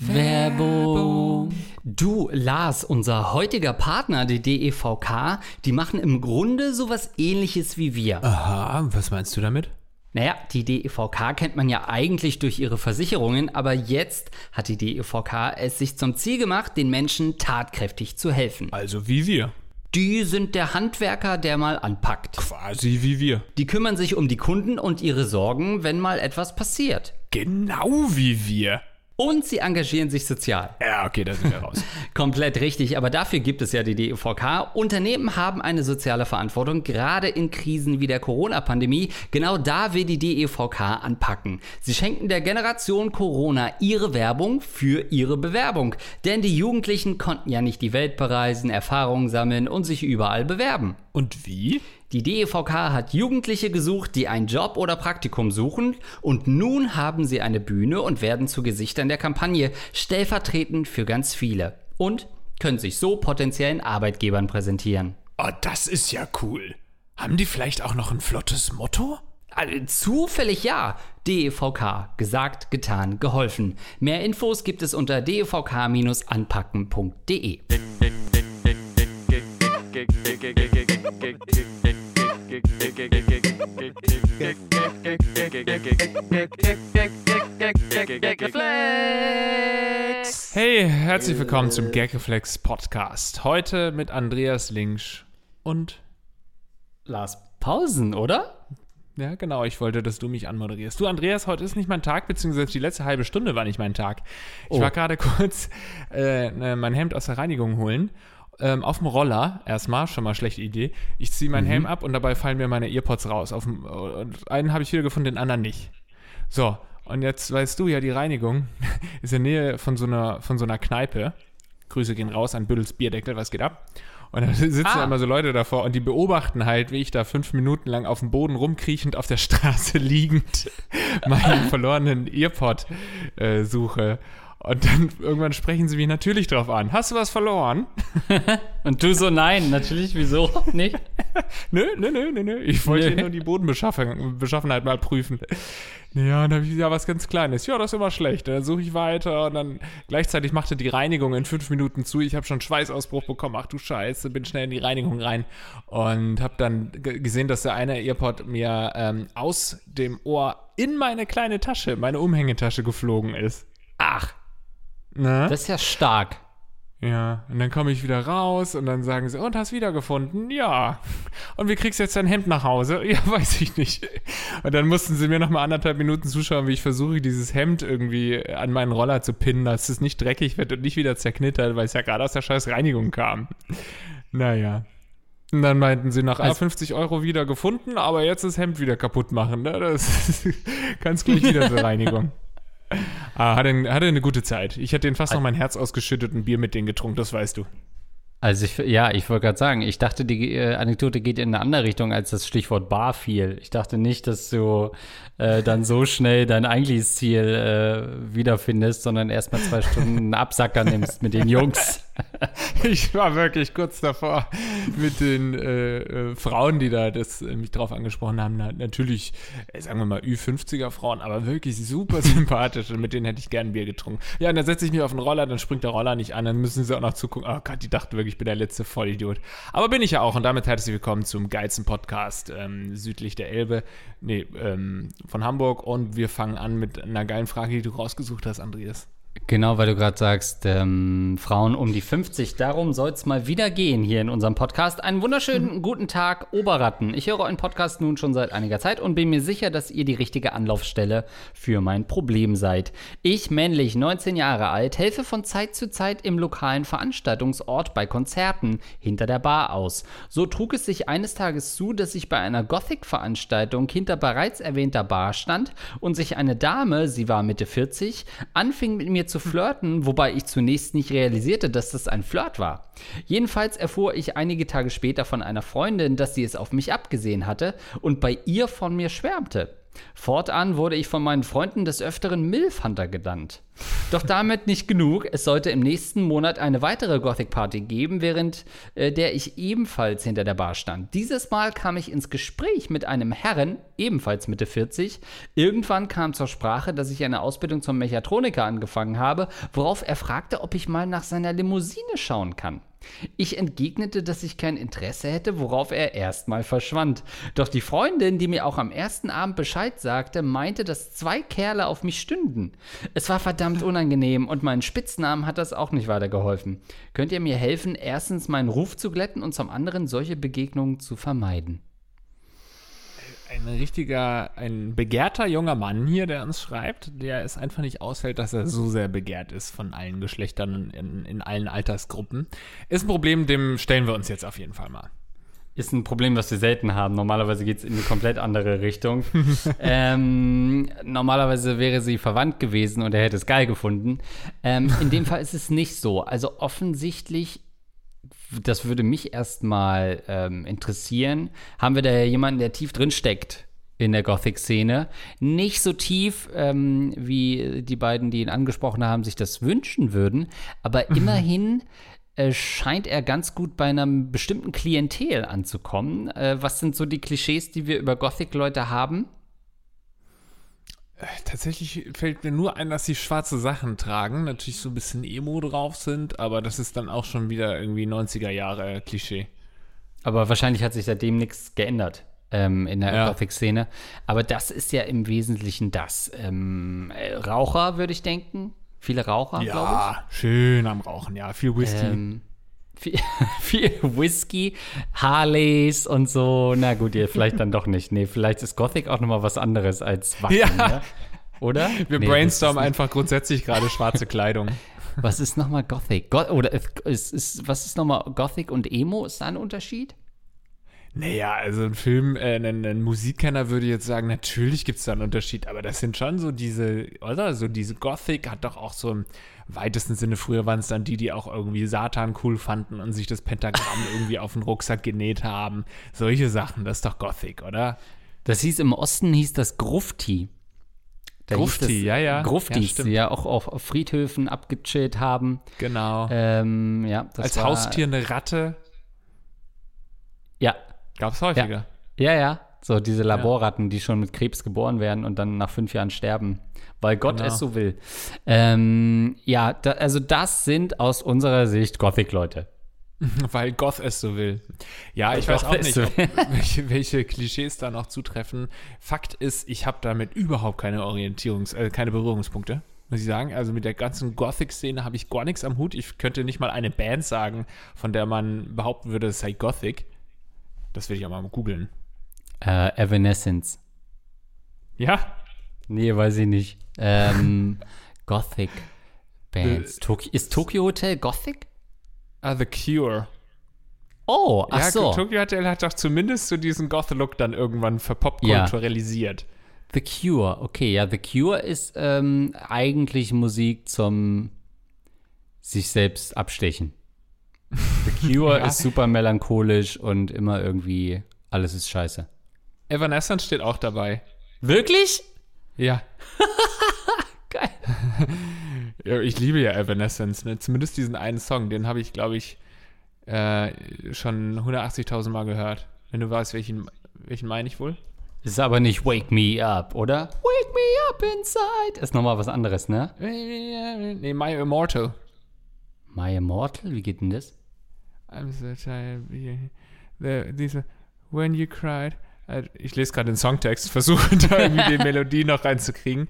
Werbung. Du, Lars, unser heutiger Partner, die DEVK, die machen im Grunde sowas ähnliches wie wir. Aha, was meinst du damit? Naja, die DEVK kennt man ja eigentlich durch ihre Versicherungen, aber jetzt hat die DEVK es sich zum Ziel gemacht, den Menschen tatkräftig zu helfen. Also wie wir. Die sind der Handwerker, der mal anpackt. Quasi wie wir. Die kümmern sich um die Kunden und ihre Sorgen, wenn mal etwas passiert. Genau wie wir. Und sie engagieren sich sozial. Ja, okay, da sind wir raus. Komplett richtig, aber dafür gibt es ja die DEVK. Unternehmen haben eine soziale Verantwortung, gerade in Krisen wie der Corona-Pandemie. Genau da will die DEVK anpacken. Sie schenken der Generation Corona ihre Werbung für ihre Bewerbung. Denn die Jugendlichen konnten ja nicht die Welt bereisen, Erfahrungen sammeln und sich überall bewerben. Und wie? Die DEVK hat Jugendliche gesucht, die einen Job oder Praktikum suchen und nun haben sie eine Bühne und werden zu Gesichtern der Kampagne, stellvertretend für ganz viele. Und können sich so potenziellen Arbeitgebern präsentieren. Oh, das ist ja cool. Haben die vielleicht auch noch ein flottes Motto? Also, zufällig ja. DEVK. Gesagt, getan, geholfen. Mehr Infos gibt es unter devk-anpacken.de. Hey, herzlich willkommen zum Gagreflex Podcast. Heute mit Andreas Linksch und Lars Pausen, oder? Ja, genau. Ich wollte, dass du mich anmoderierst. Du, Andreas, heute ist nicht mein Tag, beziehungsweise die letzte halbe Stunde war nicht mein Tag. Ich Oh. war gerade kurz äh, mein Hemd aus der Reinigung holen. Ähm, auf dem Roller erstmal, schon mal schlechte Idee. Ich ziehe meinen Helm ab und dabei fallen mir meine Earpods raus. Auf dem, einen habe ich wieder gefunden, den anderen nicht. So, und jetzt weißt du ja, die Reinigung ist in der Nähe von so einer, von so einer Kneipe. Grüße gehen raus an Büttels Bierdeckel, was geht ab? Und dann sitzen Ah. da immer so Leute davor und die beobachten halt, wie ich da fünf Minuten lang auf dem Boden rumkriechend auf der Straße liegend meinen verlorenen Earpod äh, suche. Und dann irgendwann sprechen sie mich natürlich drauf an. Hast du was verloren? Und du so, nein, natürlich, wieso nicht? Nö, nö, nö, nö, nö. Ich wollte Nö. nur die Bodenbeschaffenheit mal prüfen. Ja, und dann habe ich ja was ganz Kleines. Ja, das ist immer schlecht. Dann suche ich weiter und dann gleichzeitig machte die Reinigung in fünf Minuten zu. Ich habe schon Schweißausbruch bekommen. Ach du Scheiße, bin schnell in die Reinigung rein und habe dann gesehen, dass der eine Earpod mir ähm, aus dem Ohr in meine kleine Tasche, meine Umhängetasche geflogen ist. Ach, Ne? das ist ja stark. Ja, und dann komme ich wieder raus und dann sagen sie, und hast wiedergefunden? Ja. Und wie kriegst du jetzt dein Hemd nach Hause? Ja, weiß ich nicht. Und dann mussten sie mir noch mal anderthalb Minuten zuschauen, wie ich versuche, dieses Hemd irgendwie an meinen Roller zu pinnen, dass es nicht dreckig wird und nicht wieder zerknittert, weil es ja gerade aus der scheiß Reinigung kam. Naja. Und dann meinten sie nach ah, Also- 50 Euro wieder gefunden, aber jetzt das Hemd wieder kaputt machen. Ne? Das kannst gleich wieder zur Reinigung. Ah, hatte, hatte eine gute Zeit. Ich hätte denen fast noch mein Herz ausgeschüttet und Bier mit denen getrunken, das weißt du. Also ich, ja, ich wollte gerade sagen, ich dachte, die äh, Anekdote geht in eine andere Richtung, als das Stichwort Bar fiel. Ich dachte nicht, dass du äh, dann so schnell dein eigentliches Ziel äh, wiederfindest, sondern erstmal zwei Stunden Absacker nimmst mit den Jungs. Ich war wirklich kurz davor mit den äh, äh, Frauen, die da das, äh, mich drauf angesprochen haben. Na, natürlich, sagen wir mal, Ü50er Frauen, aber wirklich super sympathisch und mit denen hätte ich gern Bier getrunken. Ja, und dann setze ich mich auf den Roller, dann springt der Roller nicht an, dann müssen sie auch noch zugucken. Oh Gott, die dachten wirklich, ich bin der letzte Vollidiot. Aber bin ich ja auch und damit herzlich willkommen zum geilsten Podcast ähm, südlich der Elbe, nee, ähm, von Hamburg und wir fangen an mit einer geilen Frage, die du rausgesucht hast, Andreas. Genau, weil du gerade sagst, ähm, Frauen um die 50. Darum soll es mal wieder gehen hier in unserem Podcast. Einen wunderschönen guten Tag, Oberratten. Ich höre euren Podcast nun schon seit einiger Zeit und bin mir sicher, dass ihr die richtige Anlaufstelle für mein Problem seid. Ich, männlich, 19 Jahre alt, helfe von Zeit zu Zeit im lokalen Veranstaltungsort bei Konzerten hinter der Bar aus. So trug es sich eines Tages zu, dass ich bei einer Gothic-Veranstaltung hinter bereits erwähnter Bar stand und sich eine Dame, sie war Mitte 40, anfing mit mir zu flirten, wobei ich zunächst nicht realisierte, dass das ein Flirt war. Jedenfalls erfuhr ich einige Tage später von einer Freundin, dass sie es auf mich abgesehen hatte und bei ihr von mir schwärmte. Fortan wurde ich von meinen Freunden des Öfteren Milfhunter genannt. Doch damit nicht genug. Es sollte im nächsten Monat eine weitere Gothic Party geben, während äh, der ich ebenfalls hinter der Bar stand. Dieses Mal kam ich ins Gespräch mit einem Herren, ebenfalls Mitte 40. Irgendwann kam zur Sprache, dass ich eine Ausbildung zum Mechatroniker angefangen habe, worauf er fragte, ob ich mal nach seiner Limousine schauen kann. Ich entgegnete, dass ich kein Interesse hätte, worauf er erstmal verschwand. Doch die Freundin, die mir auch am ersten Abend Bescheid sagte, meinte, dass zwei Kerle auf mich stünden. Es war verdammt unangenehm und meinen Spitznamen hat das auch nicht weitergeholfen. Könnt ihr mir helfen, erstens meinen Ruf zu glätten und zum anderen solche Begegnungen zu vermeiden? Ein richtiger, ein begehrter junger Mann hier, der uns schreibt, der es einfach nicht aushält, dass er so sehr begehrt ist von allen Geschlechtern in, in allen Altersgruppen. Ist ein Problem, dem stellen wir uns jetzt auf jeden Fall mal. Ist ein Problem, was wir selten haben. Normalerweise geht es in eine komplett andere Richtung. ähm, normalerweise wäre sie verwandt gewesen und er hätte es geil gefunden. Ähm, in dem Fall ist es nicht so. Also offensichtlich das würde mich erstmal ähm, interessieren. Haben wir da jemanden, der tief drin steckt in der Gothic-Szene? Nicht so tief, ähm, wie die beiden, die ihn angesprochen haben, sich das wünschen würden, aber immerhin äh, scheint er ganz gut bei einem bestimmten Klientel anzukommen. Äh, was sind so die Klischees, die wir über Gothic-Leute haben? Tatsächlich fällt mir nur ein, dass sie schwarze Sachen tragen, natürlich so ein bisschen Emo drauf sind, aber das ist dann auch schon wieder irgendwie 90er Jahre Klischee. Aber wahrscheinlich hat sich seitdem nichts geändert ähm, in der ja. Gothic-Szene. Aber das ist ja im Wesentlichen das. Ähm, äh, Raucher, würde ich denken. Viele Raucher, ja, glaube ich. Ja, schön am Rauchen, ja. Viel Whisky. Ähm, viel, viel Whisky, Harleys und so. Na gut, ihr vielleicht dann doch nicht. Nee, vielleicht ist Gothic auch nochmal was anderes als Wacken, ja. Ne? Oder? Wir nee, brainstormen einfach grundsätzlich gerade schwarze Kleidung. Was ist nochmal Gothic? Go oder ist, ist, was ist nochmal Gothic und Emo? Ist da ein Unterschied? Naja, also ein Film, äh, ein, ein Musikkenner würde jetzt sagen, natürlich gibt es da einen Unterschied, aber das sind schon so diese, oder? So diese Gothic hat doch auch so im weitesten Sinne, früher waren es dann die, die auch irgendwie Satan cool fanden und sich das Pentagramm irgendwie auf den Rucksack genäht haben. Solche Sachen, das ist doch Gothic, oder? Das hieß im Osten, hieß das Grufti. Da Grufti, ja, ja. Gruftis, ja, die ja auch auf Friedhöfen abgechillt haben. Genau. Ähm, ja, Als war, Haustier eine Ratte. Ja, Gab es häufiger. Ja. ja, ja. So diese Laborratten, ja. die schon mit Krebs geboren werden und dann nach fünf Jahren sterben, weil Gott genau. es so will. Ähm, ja, da, also das sind aus unserer Sicht Gothic-Leute. Weil Goth es so will. Ja, ich weiß auch nicht, ob, welche, welche, Klischees da noch zutreffen. Fakt ist, ich habe damit überhaupt keine Orientierungs-, äh, keine Berührungspunkte muss ich sagen. Also mit der ganzen Gothic-Szene habe ich gar nichts am Hut. Ich könnte nicht mal eine Band sagen, von der man behaupten würde, es sei Gothic. Das will ich auch mal googeln. Äh, Evanescence. Ja? Nee, weiß ich nicht. Ähm, Gothic Bands. The, Tok ist Tokyo Hotel Gothic? Ah, The Cure. Oh, ach ja, so. Tokyo Hotel hat doch zumindest so diesen Goth-Look dann irgendwann verpopkulturalisiert. Ja. The Cure, okay, ja, The Cure ist ähm, eigentlich Musik zum sich selbst abstechen. The Cure ja. ist super melancholisch und immer irgendwie alles ist scheiße. Evanescence steht auch dabei. Wirklich? Ja. Geil. ja, ich liebe ja Evanescence, ne? Zumindest diesen einen Song, den habe ich, glaube ich, äh, schon 180.000 Mal gehört. Wenn du weißt, welchen, welchen meine ich wohl? Ist aber nicht Wake Me Up, oder? Wake Me Up Inside. Ist nochmal was anderes, ne? Nee, My Immortal. My Immortal? Wie geht denn das? I'm so tired. Diese When You Cried. Äh, ich lese gerade den Songtext, versuche da irgendwie die Melodie noch reinzukriegen.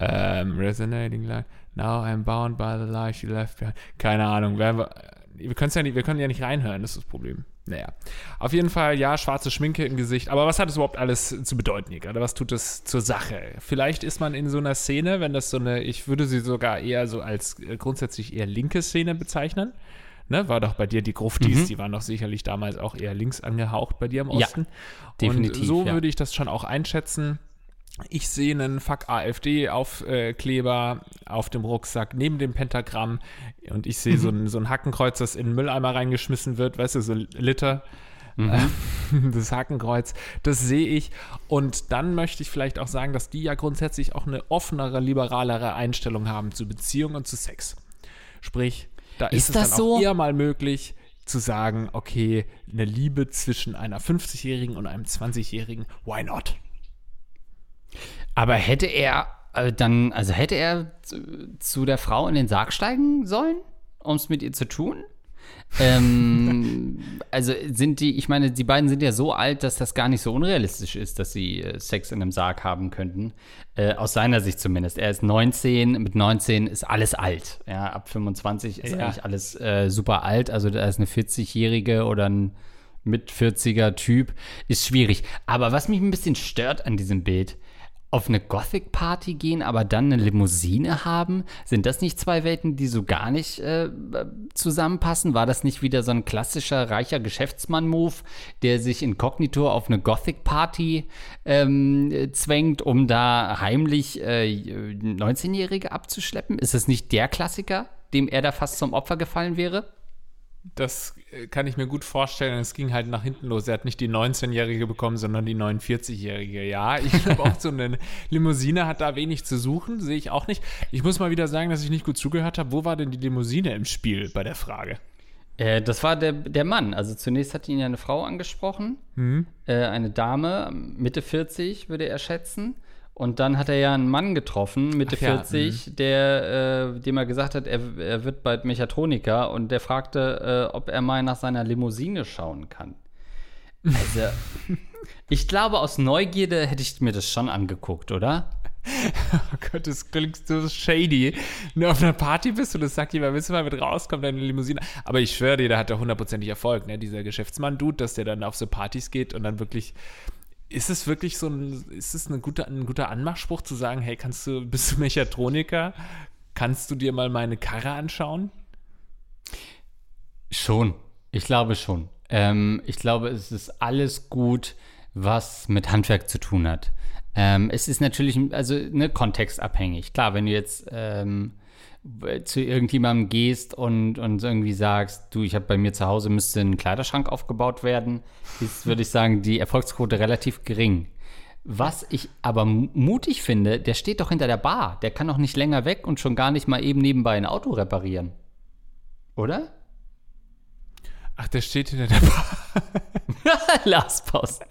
Um, ähm, resonating like, now I'm bound by the life you left behind. Keine Ahnung. Wir, wir, ja nicht, wir können ja nicht reinhören, das ist das Problem. Naja. Auf jeden Fall, ja, schwarze Schminke im Gesicht. Aber was hat es überhaupt alles zu bedeuten hier gerade? Was tut es zur Sache? Vielleicht ist man in so einer Szene, wenn das so eine, ich würde sie sogar eher so als äh, grundsätzlich eher linke Szene bezeichnen ne, war doch bei dir die Gruftis, mhm. die waren doch sicherlich damals auch eher links angehaucht bei dir im Osten. Ja, definitiv. Und so ja. würde ich das schon auch einschätzen. Ich sehe einen Fuck AfD-Aufkleber auf dem Rucksack neben dem Pentagramm und ich sehe mhm. so, ein, so ein Hackenkreuz, das in den Mülleimer reingeschmissen wird, weißt du, so Liter. Mhm. Das Hakenkreuz, das sehe ich. Und dann möchte ich vielleicht auch sagen, dass die ja grundsätzlich auch eine offenere, liberalere Einstellung haben zu Beziehung und zu Sex. Sprich, da ist, Ist es dann so? auch eher mal möglich zu sagen, okay, eine Liebe zwischen einer 50-Jährigen und einem 20-Jährigen, why not? Aber hätte er äh, dann, also hätte er zu, zu der Frau in den Sarg steigen sollen, um es mit ihr zu tun? ähm, also sind die, ich meine, die beiden sind ja so alt, dass das gar nicht so unrealistisch ist, dass sie äh, Sex in einem Sarg haben könnten. Äh, aus seiner Sicht zumindest. Er ist 19, mit 19 ist alles alt. Ja, ab 25 ist Ja. eigentlich alles äh, super alt. Also da ist eine 40-Jährige oder ein mit 40er Typ, ist schwierig. Aber was mich ein bisschen stört an diesem Bild, auf eine Gothic-Party gehen, aber dann eine Limousine haben, sind das nicht zwei Welten, die so gar nicht äh, zusammenpassen? War das nicht wieder so ein klassischer reicher Geschäftsmann-Move, der sich inkognito auf eine Gothic-Party ähm, äh, zwängt, um da heimlich äh, 19-Jährige abzuschleppen? Ist das nicht der Klassiker, dem er da fast zum Opfer gefallen wäre? Das äh, kann ich mir gut vorstellen. Es ging halt nach hinten los. Er hat nicht die 19-Jährige bekommen, sondern die 49-Jährige. Ja, ich glaube auch so eine Limousine hat da wenig zu suchen. Sehe ich auch nicht. Ich muss mal wieder sagen, dass ich nicht gut zugehört habe. Wo war denn die Limousine im Spiel bei der Frage? Äh, das war der, der Mann. Also zunächst hat ihn ja eine Frau angesprochen, äh, eine Dame, Mitte 40 würde er schätzen. Und dann hat er ja einen Mann getroffen, Mitte Ach ja, 40, der, äh, dem er gesagt hat, er, er wird bald Mechatroniker und der fragte, äh, ob er mal nach seiner Limousine schauen kann. Also, ich glaube, aus Neugierde hätte ich mir das schon angeguckt, oder? Oh Gott, das klingt so shady. Wenn du auf einer Party bist und das sagt jemand, willst du mal mit rauskommen, deine Limousine? Aber ich schwöre dir, da hat er hundertprozentig Erfolg, ne? Dieser Geschäftsmann-Dude, dass der dann auf so Partys geht und dann wirklich. Ist es wirklich so ein, ist es eine gute, ein guter Anmachspruch zu sagen, hey, kannst du, bist du Mechatroniker? Kannst du dir mal meine Karre anschauen? Schon. Ich glaube schon. Ähm, ich glaube, es ist alles gut, was mit Handwerk zu tun hat. Ähm, es ist natürlich, also ne, kontextabhängig. Klar, wenn du jetzt ähm, zu irgendjemandem gehst und, und irgendwie sagst, du, ich habe bei mir zu Hause müsste ein Kleiderschrank aufgebaut werden, ist, würde ich sagen, die Erfolgsquote relativ gering. Was ich aber mu- mutig finde, der steht doch hinter der Bar. Der kann doch nicht länger weg und schon gar nicht mal eben nebenbei ein Auto reparieren. Oder? Ach, der steht hinter der Bar. Lars Post.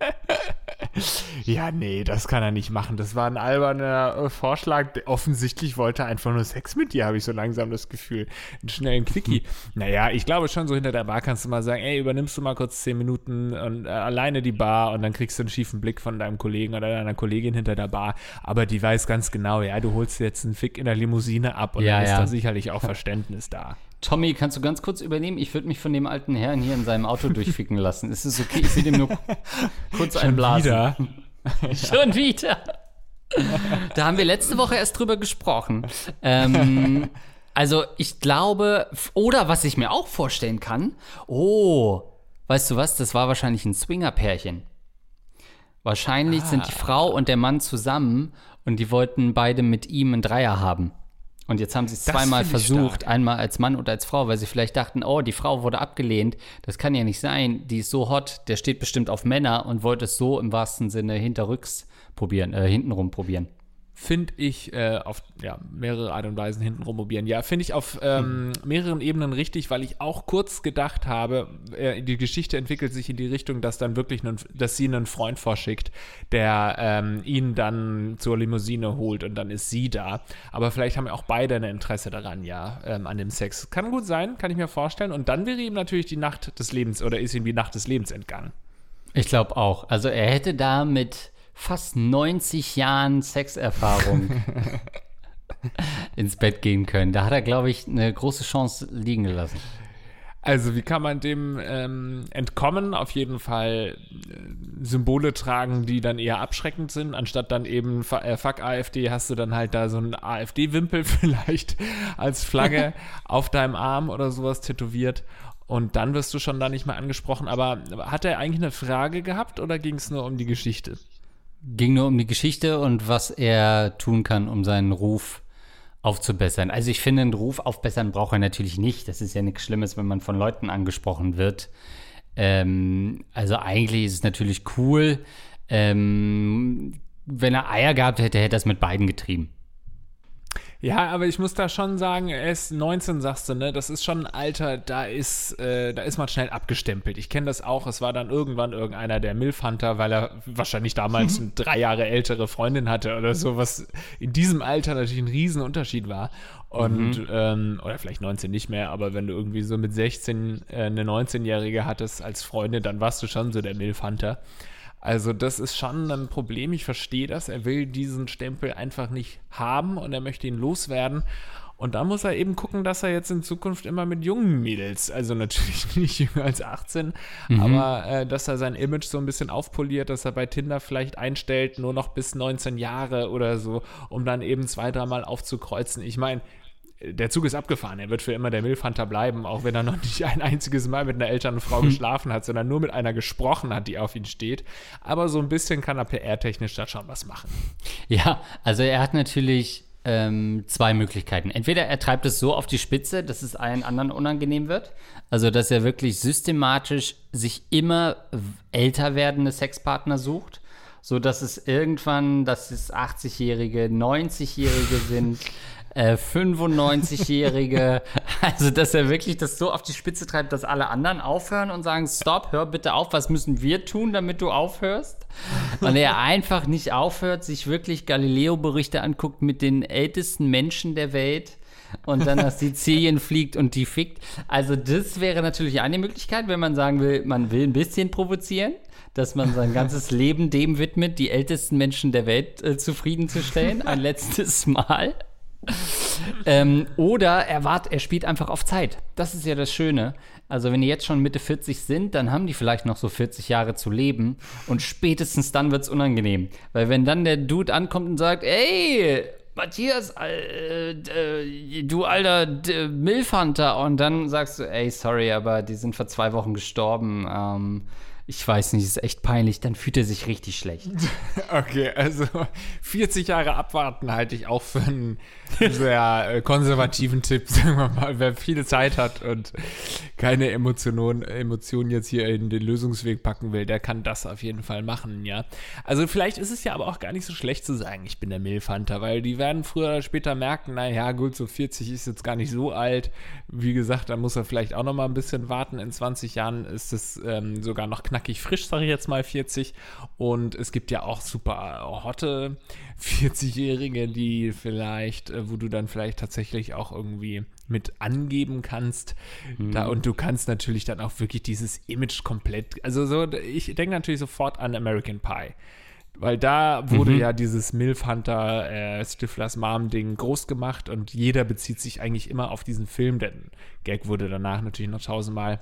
Ja, nee, das kann er nicht machen. Das war ein alberner äh, Vorschlag. Offensichtlich wollte er einfach nur Sex mit dir, habe ich so langsam das Gefühl. Einen schnellen Quickie. naja, ich glaube schon, so hinter der Bar kannst du mal sagen, ey, übernimmst du mal kurz zehn Minuten und äh, alleine die Bar und dann kriegst du einen schiefen Blick von deinem Kollegen oder deiner Kollegin hinter der Bar. Aber die weiß ganz genau, ja, du holst jetzt einen Fick in der Limousine ab und Ja, dann ist ja. da sicherlich auch Verständnis da. Tommy, kannst du ganz kurz übernehmen? Ich würde mich von dem alten Herrn hier in seinem Auto durchficken lassen. Ist es okay? Ich will dem nur kurz einblasen. Wieder. Schon wieder. Da haben wir letzte Woche erst drüber gesprochen. Ähm, also ich glaube, oder was ich mir auch vorstellen kann, oh, weißt du was, das war wahrscheinlich ein Swinger-Pärchen. Wahrscheinlich sind die Frau und der Mann zusammen und die wollten beide mit ihm einen Dreier haben. Und jetzt haben sie es zweimal versucht, stark. einmal als Mann und als Frau, weil sie vielleicht dachten, oh, die Frau wurde abgelehnt. Das kann ja nicht sein. Die ist so hot, der steht bestimmt auf Männer und wollte es so im wahrsten Sinne hinterrücks probieren, äh, hintenrum probieren. Finde ich äh, auf ja, mehrere Art und Weisen hinten rummobieren. Ja, finde ich auf ähm, mehreren Ebenen richtig, weil ich auch kurz gedacht habe, äh, die Geschichte entwickelt sich in die Richtung, dass dann wirklich, einen, dass sie einen Freund vorschickt, der ähm, ihn dann zur Limousine holt und dann ist sie da. Aber vielleicht haben ja auch beide ein Interesse daran, ja, ähm, an dem Sex. Kann gut sein, kann ich mir vorstellen. Und dann wäre ihm natürlich die Nacht des Lebens oder ist ihm die Nacht des Lebens entgangen. Ich glaube auch. Also er hätte da mit fast 90 Jahren Sexerfahrung ins Bett gehen können. Da hat er, glaube ich, eine große Chance liegen gelassen. Also, wie kann man dem ähm, entkommen? Auf jeden Fall äh, Symbole tragen, die dann eher abschreckend sind. Anstatt dann eben äh, Fuck AfD hast du dann halt da so einen AfD-Wimpel vielleicht als Flagge auf deinem Arm oder sowas tätowiert. Und dann wirst du schon da nicht mehr angesprochen. Aber hat er eigentlich eine Frage gehabt oder ging es nur um die Geschichte? Ging nur um die Geschichte und was er tun kann, um seinen Ruf aufzubessern. Also ich finde, einen Ruf aufbessern braucht er natürlich nicht. Das ist ja nichts Schlimmes, wenn man von Leuten angesprochen wird. Ähm, also eigentlich ist es natürlich cool. Ähm, wenn er Eier gehabt hätte, hätte er es mit beiden getrieben. Ja, aber ich muss da schon sagen, er ist 19, sagst du, ne? Das ist schon ein Alter, da ist, äh, da ist man schnell abgestempelt. Ich kenne das auch. Es war dann irgendwann irgendeiner der Milfhunter, weil er wahrscheinlich damals eine drei Jahre ältere Freundin hatte oder so, was in diesem Alter natürlich ein Riesenunterschied war. Und, mhm. ähm, oder vielleicht 19 nicht mehr, aber wenn du irgendwie so mit 16 äh, eine 19-Jährige hattest als Freundin, dann warst du schon so der Milfhunter. Also das ist schon ein Problem. Ich verstehe das. Er will diesen Stempel einfach nicht haben und er möchte ihn loswerden. Und da muss er eben gucken, dass er jetzt in Zukunft immer mit jungen Mädels, also natürlich nicht jünger als 18, mhm. aber äh, dass er sein Image so ein bisschen aufpoliert, dass er bei Tinder vielleicht einstellt, nur noch bis 19 Jahre oder so, um dann eben zwei, dreimal aufzukreuzen. Ich meine, der Zug ist abgefahren. Er wird für immer der Milfhunter bleiben, auch wenn er noch nicht ein einziges Mal mit einer älteren Frau geschlafen hat, sondern nur mit einer gesprochen hat, die auf ihn steht. Aber so ein bisschen kann er PR-technisch da schon was machen. Ja, also er hat natürlich ähm, zwei Möglichkeiten. Entweder er treibt es so auf die Spitze, dass es allen anderen unangenehm wird. Also, dass er wirklich systematisch sich immer älter werdende Sexpartner sucht so dass es irgendwann, dass es 80-Jährige, 90-Jährige sind, äh, 95-Jährige. also, dass er wirklich das so auf die Spitze treibt, dass alle anderen aufhören und sagen, stopp, hör bitte auf, was müssen wir tun, damit du aufhörst? Und er einfach nicht aufhört, sich wirklich Galileo-Berichte anguckt mit den ältesten Menschen der Welt und dann nach Sizilien fliegt und die fickt. Also das wäre natürlich eine Möglichkeit, wenn man sagen will, man will ein bisschen provozieren, dass man sein ganzes Leben dem widmet, die ältesten Menschen der Welt äh, zufriedenzustellen, ein letztes Mal ähm, oder er wart, er spielt einfach auf Zeit. Das ist ja das Schöne. Also wenn die jetzt schon Mitte 40 sind, dann haben die vielleicht noch so 40 Jahre zu leben und spätestens dann wird es unangenehm. Weil wenn dann der Dude ankommt und sagt, ey, Matthias, äh, äh, du alter Milfhunter und dann sagst du, ey, sorry, aber die sind vor zwei Wochen gestorben. Ähm, ich weiß nicht, ist echt peinlich, dann fühlt er sich richtig schlecht. Okay, also 40 Jahre abwarten halte ich auch für einen sehr äh, konservativen Tipp, sagen wir mal. Wer viele Zeit hat und keine Emotionen, Emotionen jetzt hier in den Lösungsweg packen will, der kann das auf jeden Fall machen, ja. Also vielleicht ist es ja aber auch gar nicht so schlecht zu sagen, ich bin der Milfhunter, weil die werden früher oder später merken, naja, gut, so 40 ist jetzt gar nicht so alt. Wie gesagt, da muss er vielleicht auch noch mal ein bisschen warten. In 20 Jahren ist es ähm, sogar noch knapp knackig frisch, sage ich jetzt mal 40. Und es gibt ja auch super hotte 40-Jährige, die vielleicht, äh, wo du dann vielleicht tatsächlich auch irgendwie mit angeben kannst. Mhm. Da, und du kannst natürlich dann auch wirklich dieses Image komplett. Also so, ich denke natürlich sofort an American Pie. Weil da wurde mhm. ja dieses Milf Hunter äh, Stiflers Mom-Ding groß gemacht und jeder bezieht sich eigentlich immer auf diesen Film, denn Gag wurde danach natürlich noch tausendmal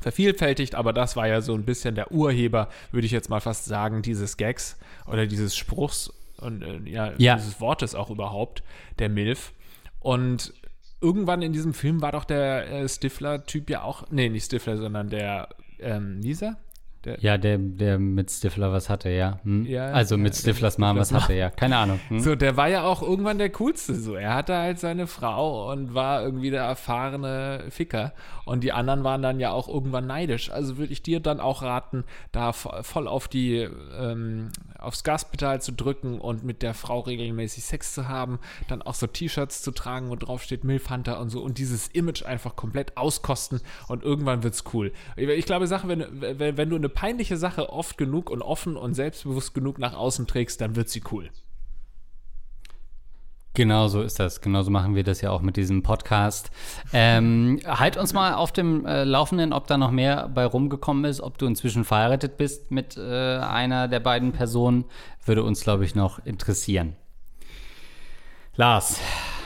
vervielfältigt, aber das war ja so ein bisschen der Urheber, würde ich jetzt mal fast sagen, dieses Gags oder dieses Spruchs und äh, ja, ja, dieses Wortes auch überhaupt, der Milf. Und irgendwann in diesem Film war doch der äh, Stifler-Typ ja auch, nee, nicht Stifler, sondern der, ähm, Lisa? Der, ja, der, der mit Stifler was hatte, ja. Hm? ja also mit ja, Stiflers Mom was hatte, ja. Keine Ahnung. Hm? So, der war ja auch irgendwann der Coolste. So, er hatte halt seine Frau und war irgendwie der erfahrene Ficker. Und die anderen waren dann ja auch irgendwann neidisch. Also würde ich dir dann auch raten, da voll auf die, ähm, aufs Gaspedal zu drücken und mit der Frau regelmäßig Sex zu haben. Dann auch so T-Shirts zu tragen, wo drauf steht Milfhunter und so. Und dieses Image einfach komplett auskosten. Und irgendwann wird's cool. Ich glaube, Sache, wenn, wenn, wenn du eine peinliche Sache oft genug und offen und selbstbewusst genug nach außen trägst, dann wird sie cool. Genau so ist das. Genauso machen wir das ja auch mit diesem Podcast. Ähm, halt uns mal auf dem äh, Laufenden, ob da noch mehr bei rumgekommen ist, ob du inzwischen verheiratet bist mit äh, einer der beiden Personen, würde uns, glaube ich, noch interessieren. Lars,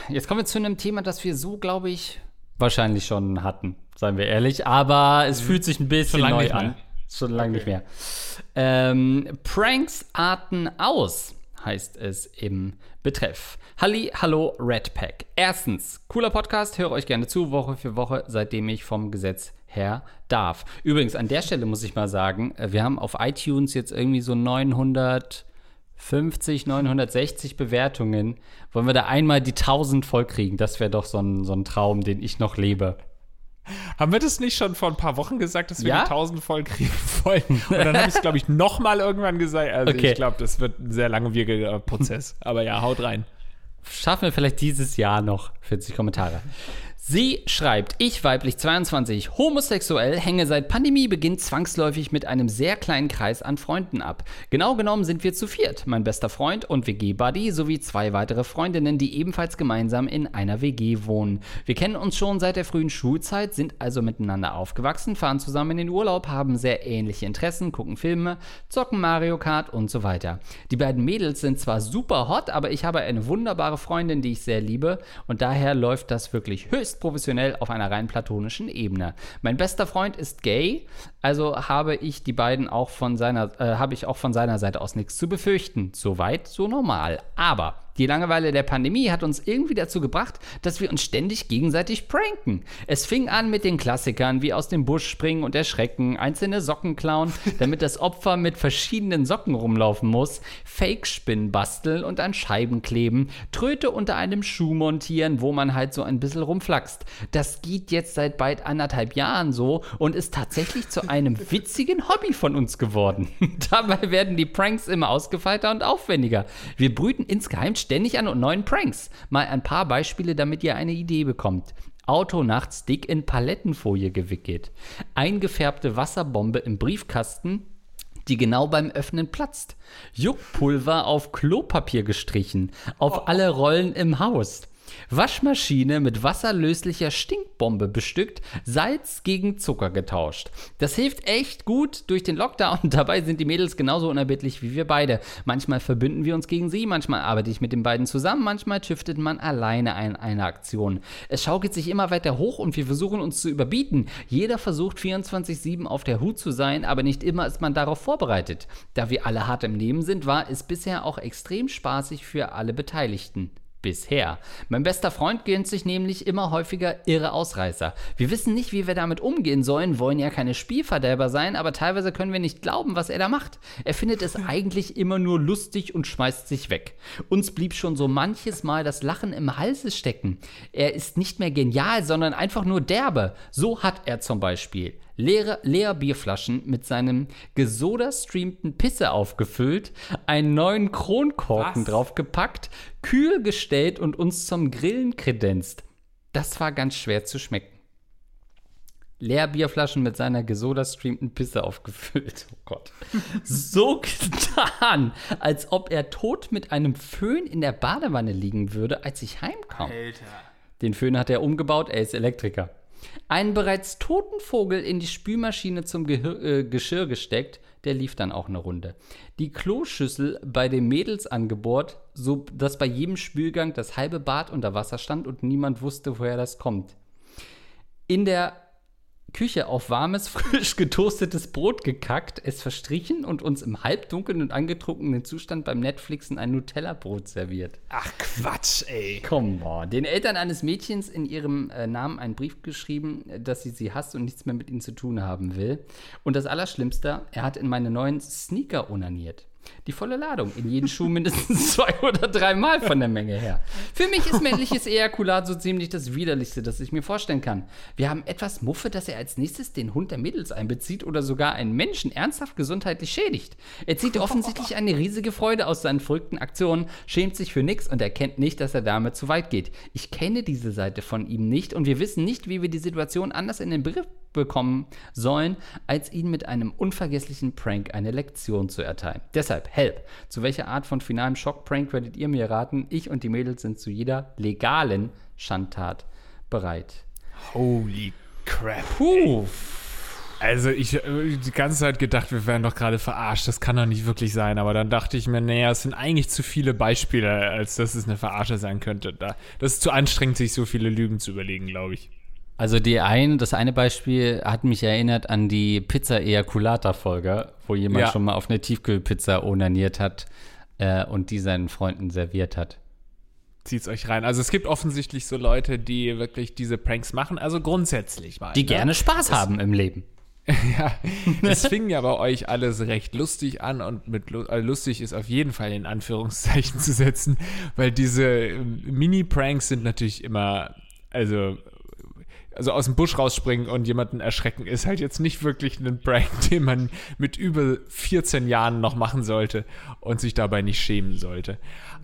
jetzt kommen wir zu einem Thema, das wir so, glaube ich, wahrscheinlich schon hatten, seien wir ehrlich, aber es mhm. fühlt sich ein bisschen neu an. Schon lange okay. nicht mehr. Ähm, Pranks arten aus, heißt es im Betreff. Halli, hallo, Redpack. Erstens, cooler Podcast, höre euch gerne zu, Woche für Woche, seitdem ich vom Gesetz her darf. Übrigens, an der Stelle muss ich mal sagen, äh, wir haben auf iTunes jetzt irgendwie so 950, 960 Bewertungen. Wollen wir da einmal die 1000 vollkriegen? Das wäre doch so ein, so ein Traum, den ich noch lebe. Haben wir das nicht schon vor ein paar Wochen gesagt, dass wir Ja? die 1000 voll kriegen wollen? Und dann habe ich es, glaube ich, nochmal irgendwann gesagt. Also Okay. ich glaube, das wird ein sehr langwieriger Prozess. Aber ja, haut rein. Schaffen wir vielleicht dieses Jahr noch 40 Kommentare. Sie schreibt, ich weiblich 22, homosexuell, hänge seit Pandemiebeginn zwangsläufig mit einem sehr kleinen Kreis an Freunden ab. Genau genommen sind wir zu viert, mein bester Freund und WG-Buddy sowie zwei weitere Freundinnen, die ebenfalls gemeinsam in einer WG wohnen. Wir kennen uns schon seit der frühen Schulzeit, sind also miteinander aufgewachsen, fahren zusammen in den Urlaub, haben sehr ähnliche Interessen, gucken Filme, zocken Mario Kart und so weiter. Die beiden Mädels sind zwar super hot, aber ich habe eine wunderbare Freundin, die ich sehr liebe und daher läuft das wirklich höchst professionell auf einer rein platonischen Ebene. Mein bester Freund ist gay, also habe ich die beiden auch von seiner äh, habe ich auch von seiner Seite aus nichts zu befürchten. Soweit so normal. Aber die Langeweile der Pandemie hat uns irgendwie dazu gebracht, dass wir uns ständig gegenseitig pranken. Es fing an mit den Klassikern wie aus dem Busch springen und erschrecken, einzelne Socken klauen, damit das Opfer mit verschiedenen Socken rumlaufen muss, Fake-Spinnen basteln und an Scheiben kleben, Tröte unter einem Schuh montieren, wo man halt so ein bisschen rumflaxt. Das geht jetzt seit bald anderthalb Jahren so und ist tatsächlich zu einem witzigen Hobby von uns geworden. Dabei werden die Pranks immer ausgefeilter und aufwendiger. Wir brüten insgeheim ständig an neuen Pranks. Mal ein paar Beispiele, damit ihr eine Idee bekommt. Auto nachts dick in Palettenfolie gewickelt. Eingefärbte Wasserbombe im Briefkasten, die genau beim Öffnen platzt. Juckpulver auf Klopapier gestrichen, auf alle Rollen im Haus. Waschmaschine mit wasserlöslicher Stinkbombe bestückt, Salz gegen Zucker getauscht. Das hilft echt gut durch den Lockdown. Dabei sind die Mädels genauso unerbittlich wie wir beide. Manchmal verbünden wir uns gegen sie, manchmal arbeite ich mit den beiden zusammen, manchmal shiftet man alleine ein, eine Aktion. Es schaukelt sich immer weiter hoch und wir versuchen uns zu überbieten. Jeder versucht 24-7 auf der Hut zu sein, aber nicht immer ist man darauf vorbereitet. Da wir alle hart im Leben sind, war es bisher auch extrem spaßig für alle Beteiligten. Bisher. Mein bester Freund gönnt sich nämlich immer häufiger irre Ausreißer. Wir wissen nicht, wie wir damit umgehen sollen, wollen ja keine Spielverderber sein, aber teilweise können wir nicht glauben, was er da macht. Er findet es eigentlich immer nur lustig und schmeißt sich weg. Uns blieb schon so manches Mal das Lachen im Halse stecken. Er ist nicht mehr genial, sondern einfach nur derbe. So hat er zum Beispiel leere, leer Bierflaschen mit seinem gesodastreamten Pisse aufgefüllt, einen neuen Kronkorken Was? draufgepackt, kühl gestellt und uns zum Grillen kredenzt. Das war ganz schwer zu schmecken. Leer Bierflaschen mit seiner gesodastreamten Pisse aufgefüllt. Oh Gott. So getan, als ob er tot mit einem Föhn in der Badewanne liegen würde, als ich heimkam. Alter. Den Föhn hat er umgebaut, er ist Elektriker. Einen bereits toten Vogel in die Spülmaschine zum Gehir äh, Geschirr gesteckt, der lief dann auch eine Runde. Die Kloschüssel bei den Mädels angebohrt, so dass bei jedem Spülgang das halbe Bad unter Wasser stand und niemand wusste, woher das kommt. In der Küche auf warmes, frisch getoastetes Brot gekackt, es verstrichen und uns im halbdunkeln und angetrunkenen Zustand beim Netflixen ein Nutella-Brot serviert. Ach Quatsch, ey. Come on. Den Eltern eines Mädchens in ihrem äh, Namen einen Brief geschrieben, dass sie sie hasst und nichts mehr mit ihnen zu tun haben will. Und das Allerschlimmste, er hat in meine neuen Sneaker onaniert. Die volle Ladung. In jeden Schuh mindestens zwei oder dreimal von der Menge her. Für mich ist männliches Ejakulat so ziemlich das Widerlichste, das ich mir vorstellen kann. Wir haben etwas Muffe, dass er als nächstes den Hund der Mädels einbezieht oder sogar einen Menschen ernsthaft gesundheitlich schädigt. Er zieht offensichtlich eine riesige Freude aus seinen verrückten Aktionen, schämt sich für nichts und erkennt nicht, dass er damit zu weit geht. Ich kenne diese Seite von ihm nicht und wir wissen nicht, wie wir die Situation anders in den Griff bekommen sollen, als ihn mit einem unvergesslichen Prank eine Lektion zu erteilen. Deshalb, help! Zu welcher Art von finalem Schock-Prank werdet ihr mir raten? Ich und die Mädels sind zu jeder legalen Schandtat bereit. Holy crap. Puh! Also ich habe die ganze Zeit gedacht, wir wären doch gerade verarscht. Das kann doch nicht wirklich sein. Aber dann dachte ich mir, naja, es sind eigentlich zu viele Beispiele, als dass es eine Verarsche sein könnte. Da, das ist zu anstrengend, sich so viele Lügen zu überlegen, glaube ich. Also die ein, das eine Beispiel hat mich erinnert an die Pizza-Ejaculata-Folge, wo jemand Ja. schon mal auf eine Tiefkühlpizza onaniert hat äh, und die seinen Freunden serviert hat. Zieht's euch rein. Also es gibt offensichtlich so Leute, die wirklich diese Pranks machen. Also grundsätzlich mal. Die ne? gerne Spaß haben im Leben. Ja, es fing ja bei euch alles recht lustig an und mit äh, lustig ist auf jeden Fall in Anführungszeichen zu setzen, weil diese ähm, Mini-Pranks sind natürlich immer, also also aus dem Busch rausspringen und jemanden erschrecken, ist halt jetzt nicht wirklich ein Prank, den man mit über 14 Jahren noch machen sollte und sich dabei nicht schämen sollte.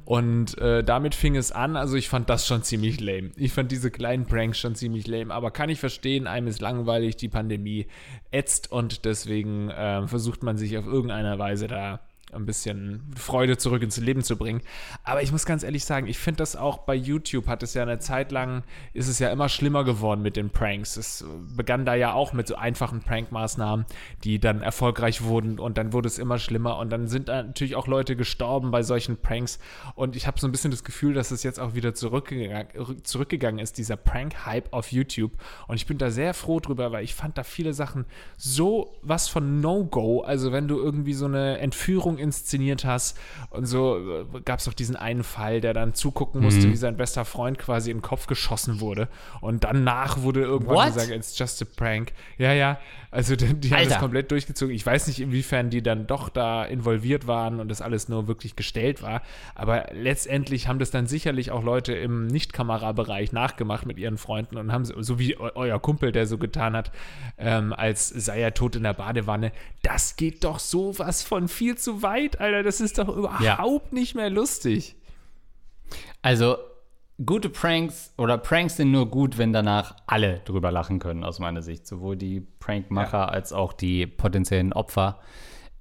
Und äh, damit fing es an. Also ich fand das schon ziemlich lame. Ich fand diese kleinen Pranks schon ziemlich lame. Aber kann ich verstehen, einem ist langweilig, die Pandemie ätzt und deswegen äh, versucht man sich auf irgendeine Weise da ein bisschen Freude zurück ins Leben zu bringen. Aber ich muss ganz ehrlich sagen, ich finde das auch bei YouTube hat es ja eine Zeit lang, ist es ja immer schlimmer geworden mit den Pranks. Es begann da ja auch mit so einfachen Prankmaßnahmen, die dann erfolgreich wurden und dann wurde es immer schlimmer und dann sind da natürlich auch Leute gestorben bei solchen Pranks und ich habe so ein bisschen das Gefühl, dass es jetzt auch wieder zurückgegangen, zurückgegangen ist, dieser Prank-Hype auf YouTube und ich bin da sehr froh drüber, weil ich fand da viele Sachen so was von No-Go, also wenn du irgendwie so eine Entführung inszeniert hast. Und so äh, gab es auch diesen einen Fall, der dann zugucken musste, mhm. wie sein bester Freund quasi in den Kopf geschossen wurde. Und danach wurde irgendwann What? gesagt, it's just a prank. Ja, ja. Also die, die haben das komplett durchgezogen. Ich weiß nicht, inwiefern die dann doch da involviert waren und das alles nur wirklich gestellt war. Aber letztendlich haben das dann sicherlich auch Leute im Nicht-Kamerabereich nachgemacht mit ihren Freunden und haben so wie euer Kumpel, der so getan hat, ähm, als sei er tot in der Badewanne. Das geht doch sowas von viel zu weit, Alter. Das ist doch überhaupt ja. nicht mehr lustig. Also gute Pranks oder Pranks sind nur gut, wenn danach alle drüber lachen können, aus meiner Sicht. Sowohl die Prankmacher ja. als auch die potenziellen Opfer.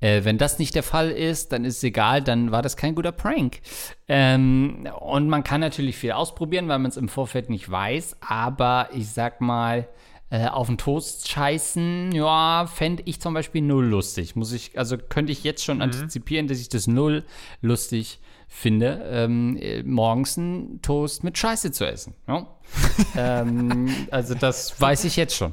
Äh, wenn das nicht der Fall ist, dann ist es egal, dann war das kein guter Prank. Ähm, und man kann natürlich viel ausprobieren, weil man es im Vorfeld nicht weiß, aber ich sag mal, äh, auf den Toast scheißen, ja, fände ich zum Beispiel null lustig. Muss ich, also könnte ich jetzt schon mhm. antizipieren, dass ich das null lustig finde, ähm, äh, morgens einen Toast mit Scheiße zu essen. Ja? ähm, also das weiß ich jetzt schon.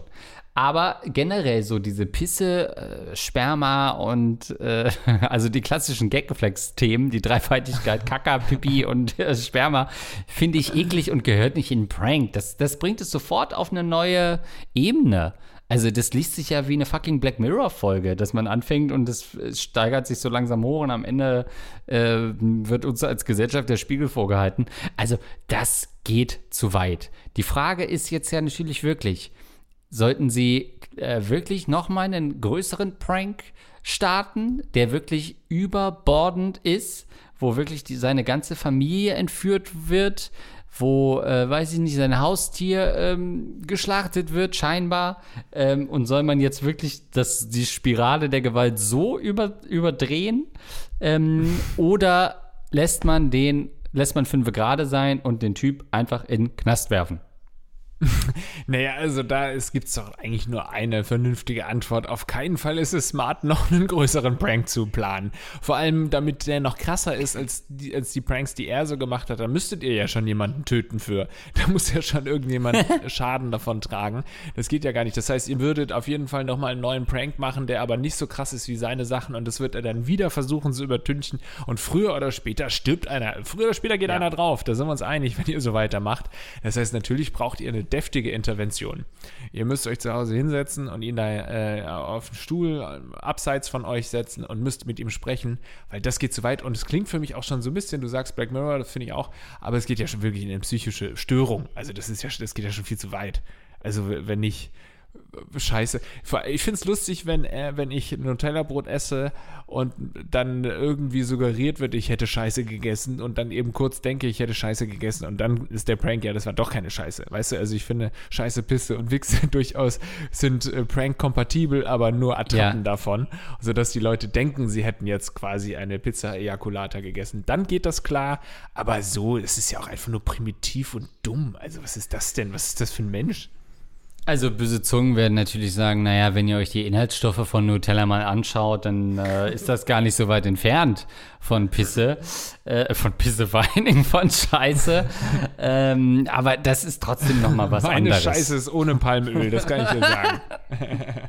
Aber generell so diese Pisse, äh, Sperma und äh, also die klassischen Gaggeflex-Themen, die Dreifaltigkeit, Kaka, Pipi und äh, Sperma, finde ich eklig und gehört nicht in einen Prank. Das, das bringt es sofort auf eine neue Ebene. Also das liest sich ja wie eine fucking Black Mirror-Folge, dass man anfängt und es steigert sich so langsam hoch und am Ende äh, wird uns als Gesellschaft der Spiegel vorgehalten. Also das geht zu weit. Die Frage ist jetzt ja natürlich wirklich, sollten sie äh, wirklich nochmal einen größeren Prank starten, der wirklich überbordend ist, wo wirklich die, seine ganze Familie entführt wird, wo, äh, weiß ich nicht, sein Haustier ähm, geschlachtet wird, scheinbar. Ähm, und soll man jetzt wirklich das, die Spirale der Gewalt so über, überdrehen? Ähm, oder lässt man den, lässt man fünf gerade sein und den Typ einfach in den Knast werfen? naja, also da gibt es doch eigentlich nur eine vernünftige Antwort. Auf keinen Fall ist es smart, noch einen größeren Prank zu planen. Vor allem, damit der noch krasser ist als die, als die Pranks, die er so gemacht hat. Da müsstet ihr ja schon jemanden töten für. Da muss ja schon irgendjemand Schaden davon tragen. Das geht ja gar nicht. Das heißt, ihr würdet auf jeden Fall nochmal einen neuen Prank machen, der aber nicht so krass ist wie seine Sachen. Und das wird er dann wieder versuchen zu übertünchen. Und früher oder später stirbt einer. Früher oder später geht ja. einer drauf. Da sind wir uns einig, wenn ihr so weitermacht. Das heißt, natürlich braucht ihr eine deftige Intervention. Ihr müsst euch zu Hause hinsetzen und ihn da äh, auf den Stuhl äh, abseits von euch setzen und müsst mit ihm sprechen, weil das geht zu weit. Und es klingt für mich auch schon so ein bisschen, du sagst Black Mirror, das finde ich auch, aber es geht ja schon wirklich in eine psychische Störung. Also das ist ja, das geht ja schon viel zu weit. Also wenn ich Scheiße. Ich finde es lustig, wenn, äh, wenn ich Nutella-Brot esse und dann irgendwie suggeriert wird, ich hätte Scheiße gegessen und dann eben kurz denke, ich hätte Scheiße gegessen und dann ist der Prank, ja, das war doch keine Scheiße. Weißt du, also ich finde Scheiße, Pisse und Wichse durchaus sind äh, Prank-kompatibel, aber nur Attrappen ja. davon, sodass die Leute denken, sie hätten jetzt quasi eine Pizza Ejaculata gegessen. Dann geht das klar, aber so, es ist ja auch einfach nur primitiv und dumm. Also was ist das denn? Was ist das für ein Mensch? Also böse Zungen werden natürlich sagen, naja, wenn ihr euch die Inhaltsstoffe von Nutella mal anschaut, dann äh, ist das gar nicht so weit entfernt von Pisse, äh, von Pisse vor allen Dingen von Scheiße. ähm, aber das ist trotzdem noch mal was Meine anderes. Meine Scheiße ist ohne Palmöl, das kann ich dir sagen.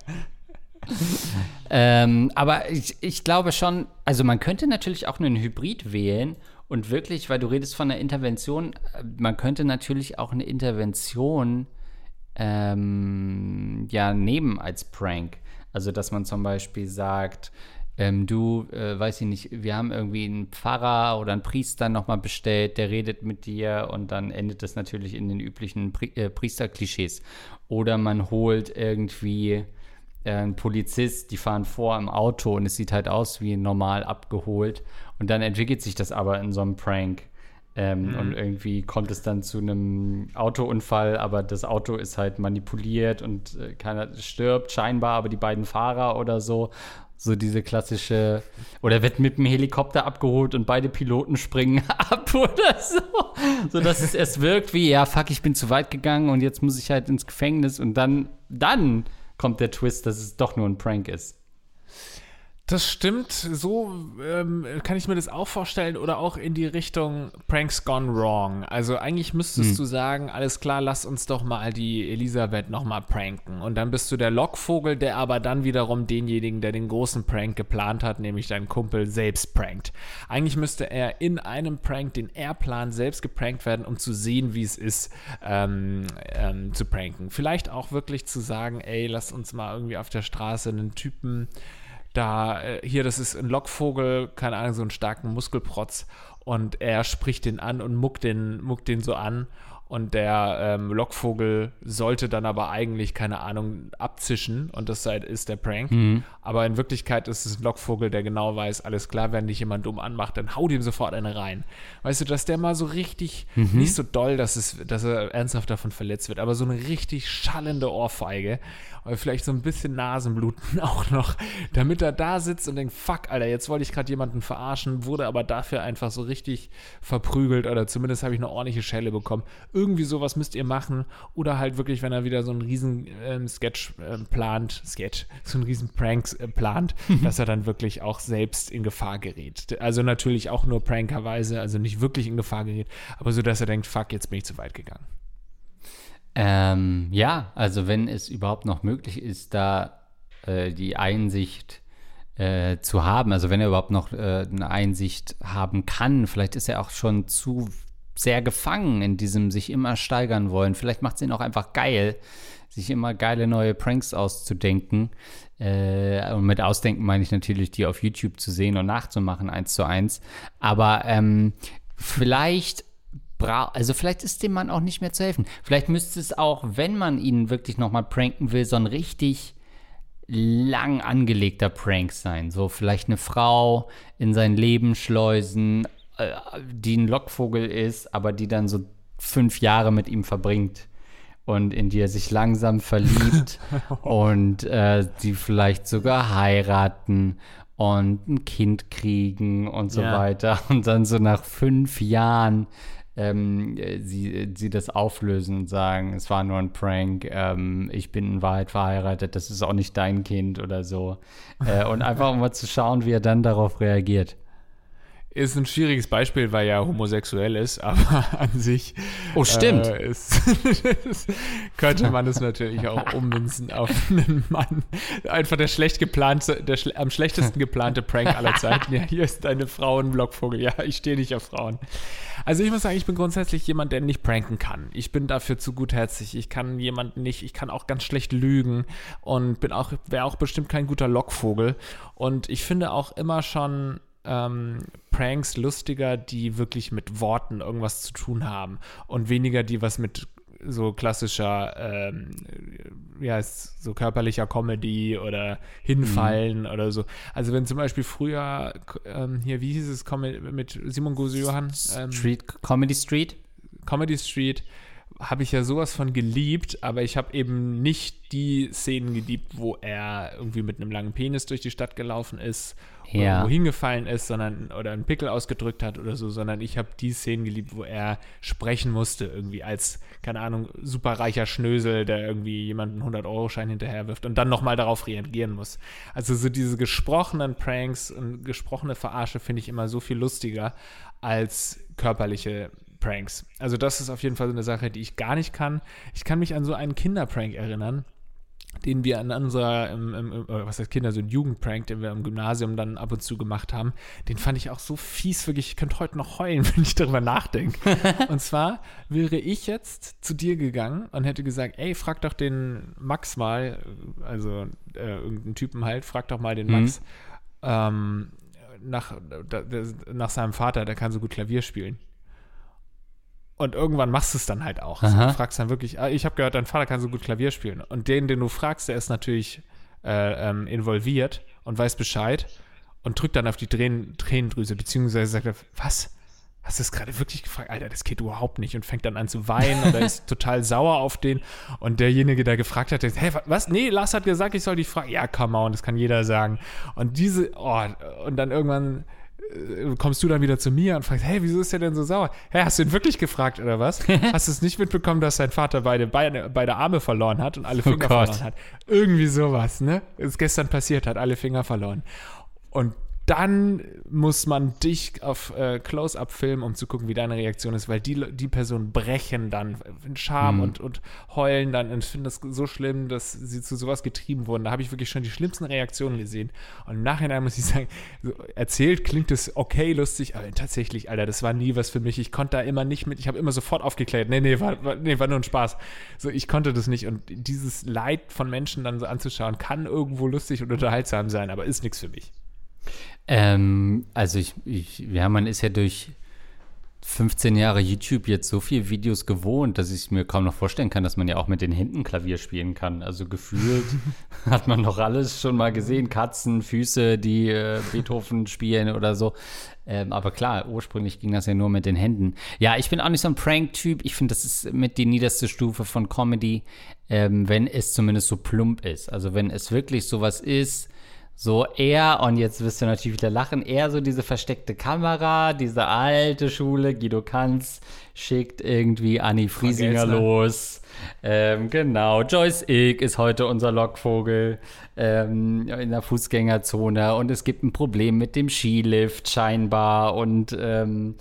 ähm, aber ich, ich glaube schon, also man könnte natürlich auch einen Hybrid wählen und wirklich, weil du redest von einer Intervention, äh, man könnte natürlich auch eine Intervention ähm, ja nehmen als Prank. Also, dass man zum Beispiel sagt, ähm, du, äh, weiß ich nicht, wir haben irgendwie einen Pfarrer oder einen Priester nochmal bestellt, der redet mit dir und dann endet das natürlich in den üblichen Pri äh, Priesterklischees. Oder man holt irgendwie äh, einen Polizist, die fahren vor im Auto und es sieht halt aus wie normal abgeholt und dann entwickelt sich das aber in so einem Prank. Ähm, mhm. Und irgendwie kommt es dann zu einem Autounfall, aber das Auto ist halt manipuliert und äh, keiner stirbt scheinbar, aber die beiden Fahrer oder so. So diese klassische, oder wird mit dem Helikopter abgeholt und beide Piloten springen ab oder so. So dass es erst wirkt wie, ja, fuck, ich bin zu weit gegangen und jetzt muss ich halt ins Gefängnis und dann, dann kommt der Twist, dass es doch nur ein Prank ist. Das stimmt, so ähm, kann ich mir das auch vorstellen oder auch in die Richtung Pranks Gone Wrong. Also eigentlich müsstest hm. du sagen, alles klar, lass uns doch mal die Elisabeth nochmal pranken. Und dann bist du der Lockvogel, der aber dann wiederum denjenigen, der den großen Prank geplant hat, nämlich deinen Kumpel, selbst prankt. Eigentlich müsste er in einem Prank, den er plant, selbst geprankt werden, um zu sehen, wie es ist, ähm, ähm, zu pranken. Vielleicht auch wirklich zu sagen, ey, lass uns mal irgendwie auf der Straße einen Typen da, äh, hier, das ist ein Lockvogel, keine Ahnung, so einen starken Muskelprotz. Und er spricht den an und muckt den, muckt den so an und der ähm, Lockvogel sollte dann aber eigentlich, keine Ahnung, abzischen und das ist der Prank. Mhm. Aber in Wirklichkeit ist es ein Lockvogel, der genau weiß, alles klar, wenn dich jemand dumm anmacht, dann hau dem sofort eine rein. Weißt du, dass der mal so richtig, mhm. nicht so doll, dass, es, dass er ernsthaft davon verletzt wird, aber so eine richtig schallende Ohrfeige oder vielleicht so ein bisschen Nasenbluten auch noch, damit er da sitzt und denkt, fuck, Alter, jetzt wollte ich gerade jemanden verarschen, wurde aber dafür einfach so richtig verprügelt oder zumindest habe ich eine ordentliche Schelle bekommen irgendwie sowas müsst ihr machen. Oder halt wirklich, wenn er wieder so einen riesen ähm, Sketch äh, plant, Sketch, so einen riesen Pranks äh, plant, dass er dann wirklich auch selbst in Gefahr gerät. Also natürlich auch nur prankerweise, also nicht wirklich in Gefahr gerät, aber so, dass er denkt, fuck, jetzt bin ich zu weit gegangen. Ähm, ja, also wenn es überhaupt noch möglich ist, da äh, die Einsicht äh, zu haben, also wenn er überhaupt noch äh, eine Einsicht haben kann, vielleicht ist er auch schon zu sehr gefangen in diesem sich immer steigern wollen. Vielleicht macht es ihn auch einfach geil, sich immer geile neue Pranks auszudenken. Äh, und mit Ausdenken meine ich natürlich, die auf YouTube zu sehen und nachzumachen, eins zu eins. Aber ähm, vielleicht also vielleicht ist dem Mann auch nicht mehr zu helfen. Vielleicht müsste es auch, wenn man ihn wirklich nochmal pranken will, so ein richtig lang angelegter Prank sein. So vielleicht eine Frau in sein Leben schleusen, äh, die ein Lockvogel ist, aber die dann so fünf Jahre mit ihm verbringt und in die er sich langsam verliebt und äh, die vielleicht sogar heiraten und ein Kind kriegen und so ja. weiter und dann so nach fünf Jahren ähm, sie, sie das auflösen und sagen, es war nur ein Prank, ähm, ich bin in Wahrheit verheiratet, das ist auch nicht dein Kind oder so. Äh, und einfach um mal zu schauen, wie er dann darauf reagiert. Ist ein schwieriges Beispiel, weil er homosexuell ist, aber an sich. Oh, stimmt. Äh, ist, könnte man es natürlich auch ummünzen auf einen Mann. Einfach der schlecht geplante, der schle am schlechtesten geplante Prank aller Zeiten. Ja, hier ist deine Frau ein Blockvogel. Ja, ich stehe nicht auf Frauen. Also ich muss sagen, ich bin grundsätzlich jemand, der nicht pranken kann. Ich bin dafür zu gutherzig. Ich kann jemanden nicht, ich kann auch ganz schlecht lügen und bin auch, wäre auch bestimmt kein guter Lockvogel. Und ich finde auch immer schon ähm, Pranks lustiger, die wirklich mit Worten irgendwas zu tun haben und weniger die was mit so klassischer, ähm, ja, so körperlicher Comedy oder Hinfallen mhm. oder so. Also wenn zum Beispiel früher ähm, hier, wie hieß es mit Simon Gose Johann? Ähm, Street Comedy Street? Comedy Street habe ich ja sowas von geliebt, aber ich habe eben nicht die Szenen geliebt, wo er irgendwie mit einem langen Penis durch die Stadt gelaufen ist ja. oder hingefallen ist, sondern oder einen Pickel ausgedrückt hat oder so, sondern ich habe die Szenen geliebt, wo er sprechen musste, irgendwie als, keine Ahnung, superreicher Schnösel, der irgendwie jemanden 100-Euro-Schein hinterherwirft und dann nochmal darauf reagieren muss. Also so diese gesprochenen Pranks und gesprochene Verarsche finde ich immer so viel lustiger als körperliche Pranks. Also das ist auf jeden Fall so eine Sache, die ich gar nicht kann. Ich kann mich an so einen Kinderprank erinnern, den wir an unserer, im, im, was heißt Kinder, so ein Jugendprank, den wir im Gymnasium dann ab und zu gemacht haben, den fand ich auch so fies, wirklich, ich könnte heute noch heulen, wenn ich darüber nachdenke. und zwar wäre ich jetzt zu dir gegangen und hätte gesagt, ey, frag doch den Max mal, also äh, irgendeinen Typen halt, frag doch mal den Max, mhm ähm, nach, nach seinem Vater, der kann so gut Klavier spielen. Und irgendwann machst du es dann halt auch. Also du fragst dann wirklich, ah, ich habe gehört, dein Vater kann so gut Klavier spielen. Und den, den du fragst, der ist natürlich äh, ähm, involviert und weiß Bescheid und drückt dann auf die Tränen, Tränendrüse, beziehungsweise sagt er, was? Hast du das gerade wirklich gefragt? Alter, das geht überhaupt nicht und fängt dann an zu weinen und er ist total sauer auf den. Und derjenige, der gefragt hat, der, hey, was? Nee, Lars hat gesagt, ich soll dich fragen. Ja, come on, das kann jeder sagen. Und diese, oh, und dann irgendwann kommst du dann wieder zu mir und fragst, hey, wieso ist der denn so sauer? Hey, hast du ihn wirklich gefragt oder was? hast du es nicht mitbekommen, dass sein Vater beide, beide, beide Arme verloren hat und alle Finger oh verloren hat? Irgendwie sowas, ne? Ist gestern passiert, hat alle Finger verloren. Und dann muss man dich auf äh, Close-Up filmen, um zu gucken, wie deine Reaktion ist, weil die, die Personen brechen dann in Scham mhm. und, und heulen dann und finden das so schlimm, dass sie zu sowas getrieben wurden. Da habe ich wirklich schon die schlimmsten Reaktionen gesehen. Und im Nachhinein muss ich sagen, so erzählt klingt es okay, lustig, aber tatsächlich, Alter, das war nie was für mich. Ich konnte da immer nicht mit, ich habe immer sofort aufgeklärt. Nee, nee, war, war, nee, war nur ein Spaß. So, ich konnte das nicht. Und dieses Leid von Menschen dann so anzuschauen, kann irgendwo lustig und unterhaltsam sein, aber ist nichts für mich. Ähm, also ich, ich, ja, man ist ja durch 15 Jahre YouTube jetzt so viele Videos gewohnt, dass ich mir kaum noch vorstellen kann, dass man ja auch mit den Händen Klavier spielen kann. Also gefühlt hat man doch alles schon mal gesehen. Katzen, Füße, die äh, Beethoven spielen oder so. Ähm, aber klar, ursprünglich ging das ja nur mit den Händen. Ja, ich bin auch nicht so ein Prank-Typ. Ich finde, das ist mit die niederste Stufe von Comedy, ähm, wenn es zumindest so plump ist. Also wenn es wirklich sowas ist, so eher, und jetzt wirst du natürlich wieder lachen, eher so diese versteckte Kamera, diese alte Schule, Guido Kanz schickt irgendwie Anni Friesinger los. Ähm, genau, Joyce Ick ist heute unser Lockvogel ähm, in der Fußgängerzone. Und es gibt ein Problem mit dem Skilift scheinbar. Und ähm,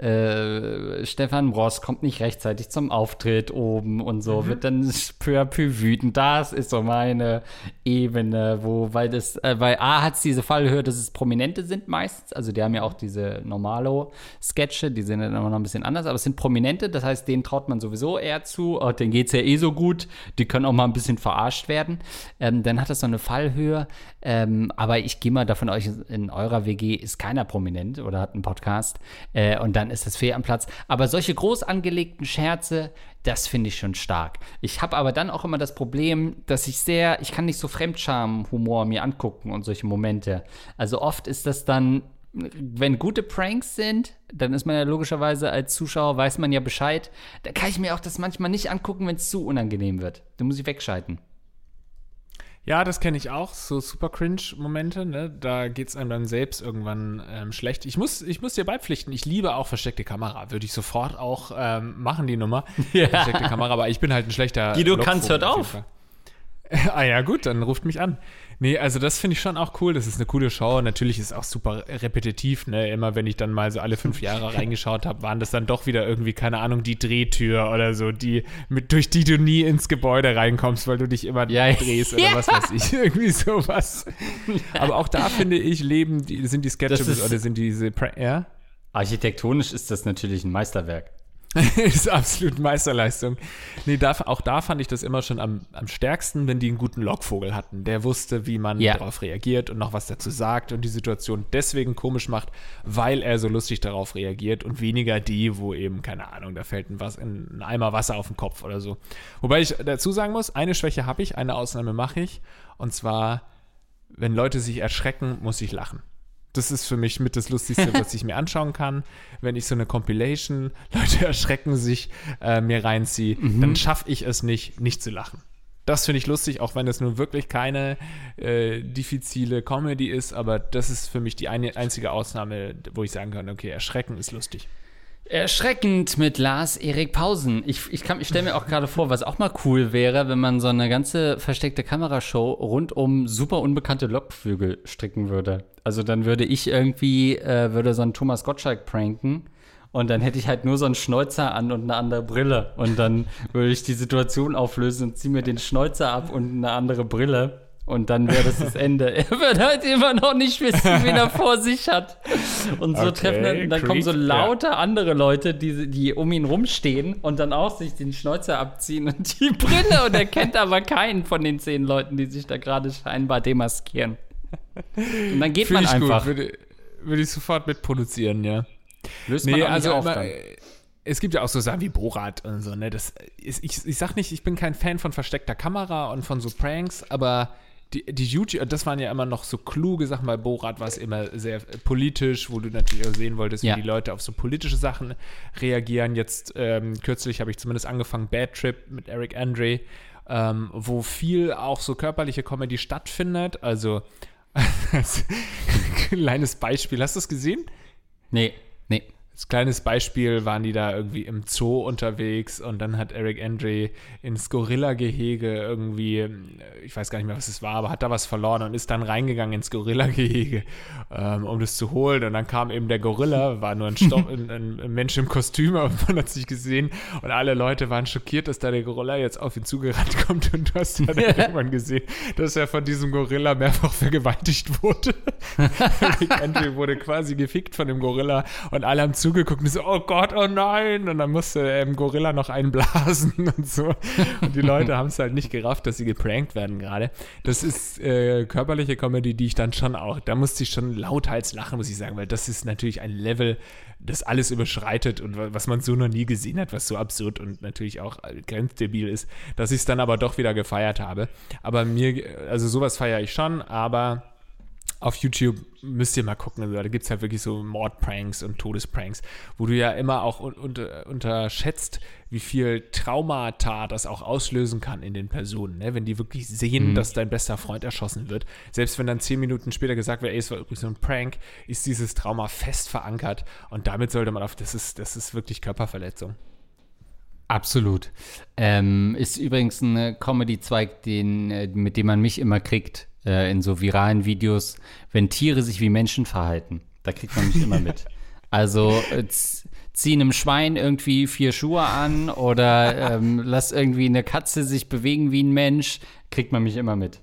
äh, Stefan Ross kommt nicht rechtzeitig zum Auftritt oben und so, mhm. wird dann peu à peu wütend. Das ist so meine Ebene, wo, weil das, äh, weil A hat es diese Fallhöhe, dass es Prominente sind meistens, also die haben ja auch diese Normalo-Sketche, die sind dann immer noch ein bisschen anders, aber es sind Prominente, das heißt, denen traut man sowieso eher zu, oh, denen geht es ja eh so gut, die können auch mal ein bisschen verarscht werden. Ähm, dann hat das so eine Fallhöhe, ähm, aber ich gehe mal davon aus, in eurer WG ist keiner prominent oder hat einen Podcast äh, und dann ist das fair am Platz. Aber solche groß angelegten Scherze, das finde ich schon stark. Ich habe aber dann auch immer das Problem, dass ich sehr, ich kann nicht so Fremdscham-Humor mir angucken und solche Momente. Also oft ist das dann wenn gute Pranks sind, dann ist man ja logischerweise als Zuschauer, weiß man ja Bescheid. Da kann ich mir auch das manchmal nicht angucken, wenn es zu unangenehm wird. Da muss ich wegschalten. Ja, das kenne ich auch, so super cringe-Momente, ne? Da geht es einem dann selbst irgendwann ähm, schlecht. Ich muss, ich muss dir beipflichten, ich liebe auch versteckte Kamera. Würde ich sofort auch ähm, machen, die Nummer. Ja. Versteckte Kamera, aber ich bin halt ein schlechter. Guido, kannst hört auf. ah ja, gut, dann ruft mich an. Nee, also das finde ich schon auch cool. Das ist eine coole Show. Natürlich ist es auch super repetitiv. Ne? Immer wenn ich dann mal so alle fünf Jahre reingeschaut habe, waren das dann doch wieder irgendwie, keine Ahnung, die Drehtür oder so, die, mit, durch die du nie ins Gebäude reinkommst, weil du dich immer ja, drehst oder ja. was weiß ich. Irgendwie sowas. Aber auch da finde ich, leben, die, sind die Sketches oder sind diese, ja? Architektonisch ist das natürlich ein Meisterwerk. ist absolut Meisterleistung. Nee, da, auch da fand ich das immer schon am, am stärksten, wenn die einen guten Lockvogel hatten. Der wusste, wie man ja. darauf reagiert und noch was dazu sagt und die Situation deswegen komisch macht, weil er so lustig darauf reagiert und weniger die, wo eben, keine Ahnung, da fällt ein, was, ein Eimer Wasser auf den Kopf oder so. Wobei ich dazu sagen muss, eine Schwäche habe ich, eine Ausnahme mache ich. Und zwar, wenn Leute sich erschrecken, muss ich lachen das ist für mich mit das Lustigste, was ich mir anschauen kann. Wenn ich so eine Compilation, Leute erschrecken sich, äh, mir reinziehe, mhm. dann schaffe ich es nicht, nicht zu lachen. Das finde ich lustig, auch wenn das nun wirklich keine äh, diffizile Comedy ist, aber das ist für mich die eine, einzige Ausnahme, wo ich sagen kann, okay, erschrecken ist lustig. Erschreckend mit Lars Erik Pausen. Ich, ich, ich stelle mir auch gerade vor, was auch mal cool wäre, wenn man so eine ganze versteckte Kamerashow rund um super unbekannte Lockvögel stricken würde. Also dann würde ich irgendwie, äh, würde so einen Thomas Gottschalk pranken und dann hätte ich halt nur so einen Schnäuzer an und eine andere Brille. Und dann würde ich die Situation auflösen und ziehe mir den Schnäuzer ab und eine andere Brille. Und dann wäre das das Ende. Er wird halt immer noch nicht wissen, wen er vor sich hat. Und so okay, treffen dann, dann kommen so lauter ja. andere Leute, die, die um ihn rumstehen und dann auch sich den Schnäuzer abziehen und die Brille. Und er kennt aber keinen von den zehn Leuten, die sich da gerade scheinbar demaskieren. Und dann geht Finde man ich einfach. gut. Würde, würde ich sofort mitproduzieren, ja. Löst man Nee, auch nicht also auf immer, dann. es gibt ja auch so Sachen wie Borat und so, ne? Das ist, ich, ich sag nicht, ich bin kein Fan von versteckter Kamera und von so Pranks, aber die, die YouTube, das waren ja immer noch so kluge Sachen. Bei Borat war es immer sehr äh, politisch, wo du natürlich auch sehen wolltest, Ja. wie die Leute auf so politische Sachen reagieren. Jetzt ähm, kürzlich habe ich zumindest angefangen, Bad Trip mit Eric Andre, ähm, wo viel auch so körperliche Comedy stattfindet. Also, als kleines Beispiel, hast du es gesehen? Nee, nee. Als kleines Beispiel waren die da irgendwie im Zoo unterwegs und dann hat Eric Andre ins Gorilla-Gehege irgendwie, ich weiß gar nicht mehr, was es war, aber hat da was verloren und ist dann reingegangen ins Gorilla-Gehege, ähm, um das zu holen. Und dann kam eben der Gorilla, war nur ein, Stoff, ein, ein, Mensch im Kostüm, aber man hat sich gesehen und alle Leute waren schockiert, dass da der Gorilla jetzt auf ihn zugerannt kommt und du hast dann irgendwann gesehen, dass er von diesem Gorilla mehrfach vergewaltigt wurde. Eric Andre wurde quasi gefickt von dem Gorilla und alle haben zugeguckt und so, oh Gott, oh nein. Und dann musste dem Gorilla noch einblasen und so. Und die Leute haben es halt nicht gerafft, dass sie geprankt werden gerade. Das ist äh, körperliche Comedy, die ich dann schon auch, da musste ich schon lauthals lachen, muss ich sagen, weil das ist natürlich ein Level, das alles überschreitet und wa- was man so noch nie gesehen hat, was so absurd und natürlich auch äh, grenzdebil ist, dass ich es dann aber doch wieder gefeiert habe. Aber mir, also sowas feiere ich schon, aber auf YouTube müsst ihr mal gucken. Also da gibt es halt wirklich so Mordpranks und Todespranks, wo du ja immer auch un unter, unterschätzt, wie viel Traumata das auch auslösen kann in den Personen. Ne? Wenn die wirklich sehen, dass dein bester Freund erschossen wird. Selbst wenn dann zehn Minuten später gesagt wird, ey, es war übrigens so ein Prank, ist dieses Trauma fest verankert. Und damit sollte man auf, das ist, das ist wirklich Körperverletzung. Absolut. Ähm, ist übrigens ein Comedy-Zweig, den, äh, mit dem man mich immer kriegt äh, in so viralen Videos, wenn Tiere sich wie Menschen verhalten. Da kriegt man mich immer mit. Also äh, zieh einem Schwein irgendwie vier Schuhe an oder ähm, lass irgendwie eine Katze sich bewegen wie ein Mensch, kriegt man mich immer mit.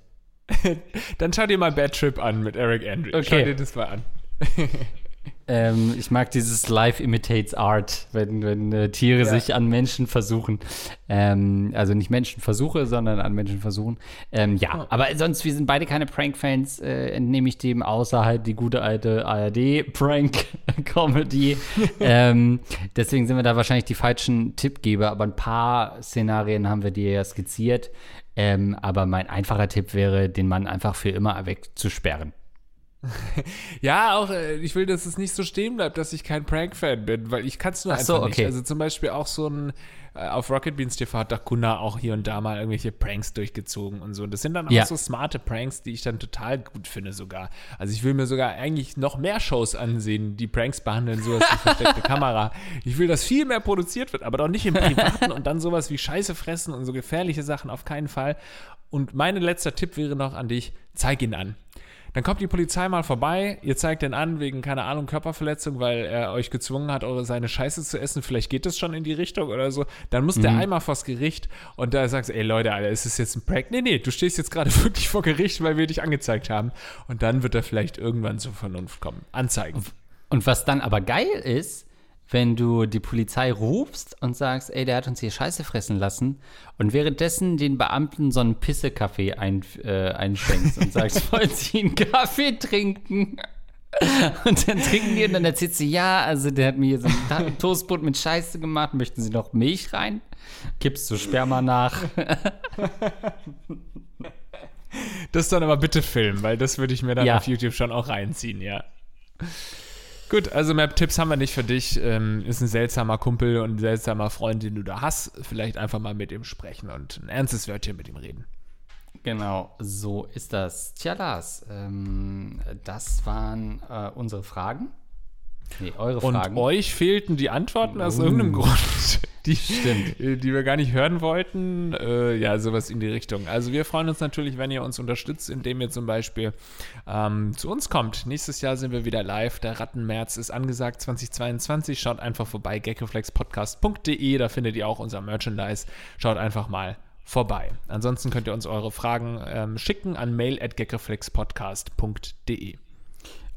Dann schau dir mal Bad Trip an mit Eric Andre. Schau Okay. dir das mal an. Ähm, ich mag dieses Life imitates Art, wenn, wenn äh, Tiere Ja. sich an Menschen versuchen. Ähm, also nicht Menschenversuche, sondern an Menschen versuchen. Ähm, ja, aber sonst, wir sind beide keine Prank-Fans, äh, entnehme ich dem, außer halt die gute alte ARD-Prank-Comedy. ähm, deswegen sind wir da wahrscheinlich die falschen Tippgeber, aber ein paar Szenarien haben wir dir ja skizziert. Ähm, aber mein einfacher Tipp wäre, den Mann einfach für immer wegzusperren. Ja, auch, äh, ich will, dass es nicht so stehen bleibt, dass ich kein Prank-Fan bin, weil ich kann es nur Ach einfach so, nicht. okay. Also zum Beispiel auch so ein, äh, auf Rocket Beans TV hat Dakuna auch hier und da mal irgendwelche Pranks durchgezogen und so. Und das sind dann auch Ja. so smarte Pranks, die ich dann total gut finde sogar. Also ich will mir sogar eigentlich noch mehr Shows ansehen, die Pranks behandeln, sowas wie versteckte Kamera. Ich will, dass viel mehr produziert wird, aber doch nicht im Privaten und dann sowas wie Scheiße fressen und so gefährliche Sachen auf keinen Fall. Und mein letzter Tipp wäre noch an dich, zeig ihn an. Dann kommt die Polizei mal vorbei, ihr zeigt den an wegen, keine Ahnung, Körperverletzung, weil er euch gezwungen hat, eure seine Scheiße zu essen. Vielleicht geht das schon in die Richtung oder so. Dann muss der einmal vors Gericht und da sagst du, ey Leute, Alter, ist das jetzt ein Prank? Nee, nee, du stehst jetzt gerade wirklich vor Gericht, weil wir dich angezeigt haben. Und dann wird er vielleicht irgendwann zur Vernunft kommen. Anzeigen. Und was dann aber geil ist, wenn du die Polizei rufst und sagst, ey, der hat uns hier Scheiße fressen lassen und währenddessen den Beamten so einen Pissekaffee ein, äh, einschenkst und sagst, wollen sie einen Kaffee trinken? Und dann trinken die und dann erzählst du, ja, also der hat mir hier so ein Toastbrot mit Scheiße gemacht, möchten sie noch Milch rein? Kippst du Sperma nach? Das dann aber bitte filmen, weil das würde ich mir dann Ja. auf YouTube schon auch reinziehen, ja. Gut, also mehr Tipps haben wir nicht für dich. Ähm, ist ein seltsamer Kumpel und ein seltsamer Freund, den du da hast. Vielleicht einfach mal mit ihm sprechen und ein ernstes Wörtchen mit ihm reden. Genau, so ist das. Tja, Lars, ähm, das waren äh, unsere Fragen. Nee, eure Und Fragen. euch fehlten die Antworten aus Uh. irgendeinem Grund, die, Stimmt. äh, die wir gar nicht hören wollten. Äh, ja, sowas in die Richtung. Also wir freuen uns natürlich, wenn ihr uns unterstützt, indem ihr zum Beispiel ähm, zu uns kommt. Nächstes Jahr sind wir wieder live. Der Rattenmärz ist angesagt 2022. Schaut einfach vorbei, geckoflexpodcast.de. Da findet ihr auch unser Merchandise. Schaut einfach mal vorbei. Ansonsten könnt ihr uns eure Fragen ähm, schicken an mail at geckoflexpodcast.de.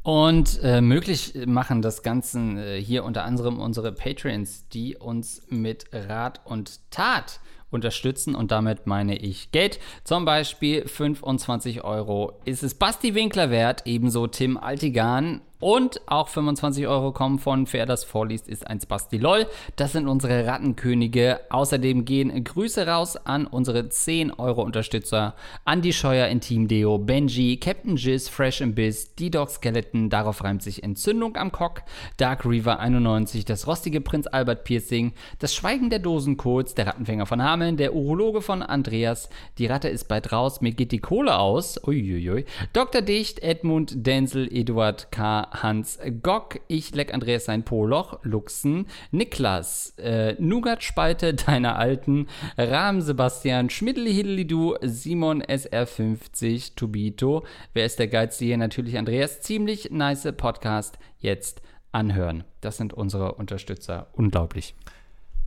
Und äh, möglich machen das Ganze äh, hier unter anderem unsere Patreons, die uns mit Rat und Tat unterstützen und damit meine ich Geld. Zum Beispiel 25 Euro ist es Basti Winkler wert, ebenso Tim Altigan und auch 25 Euro kommen von Wer das vorliest, ist ein Spasti LOL. Das sind unsere Rattenkönige. Außerdem gehen Grüße raus an unsere 10 Euro Unterstützer. Andy Scheuer in Team Deo, Benji, Captain Jizz, Fresh and Biz, D-Dog Skeleton, darauf reimt sich Entzündung am Cock, Dark Reaver 91, das rostige Prinz Albert Piercing, das Schweigen der Dosencodes, der Rattenfänger von Hameln, der Urologe von Andreas, die Ratte ist bald raus, mir geht die Kohle aus, uiuiui, Dr. Dicht, Edmund, Denzel, Eduard K., Hans Gock, Ich leck Andreas sein Poloch, Luxen, Niklas, äh, Nougat-Spalte deiner Alten, Rahm Sebastian, Schmiddeli-Hiddeli-Du, Simon SR50, Tubito, wer ist der Geizige hier? Natürlich Andreas, ziemlich nice Podcast, jetzt anhören. Das sind unsere Unterstützer, unglaublich.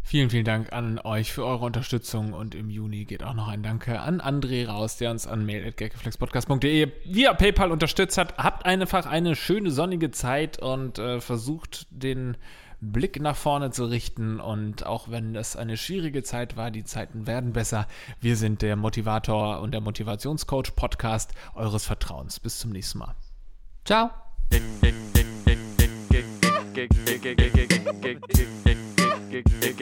Vielen, vielen Dank an euch für eure Unterstützung und im Juni geht auch noch ein Danke an André raus, der uns an mail.gaggeflexpodcast.de via PayPal unterstützt hat. Habt einfach eine schöne sonnige Zeit und äh, versucht den Blick nach vorne zu richten und auch wenn es eine schwierige Zeit war, die Zeiten werden besser. Wir sind der Motivator und der Motivationscoach Podcast eures Vertrauens. Bis zum nächsten Mal. Ciao.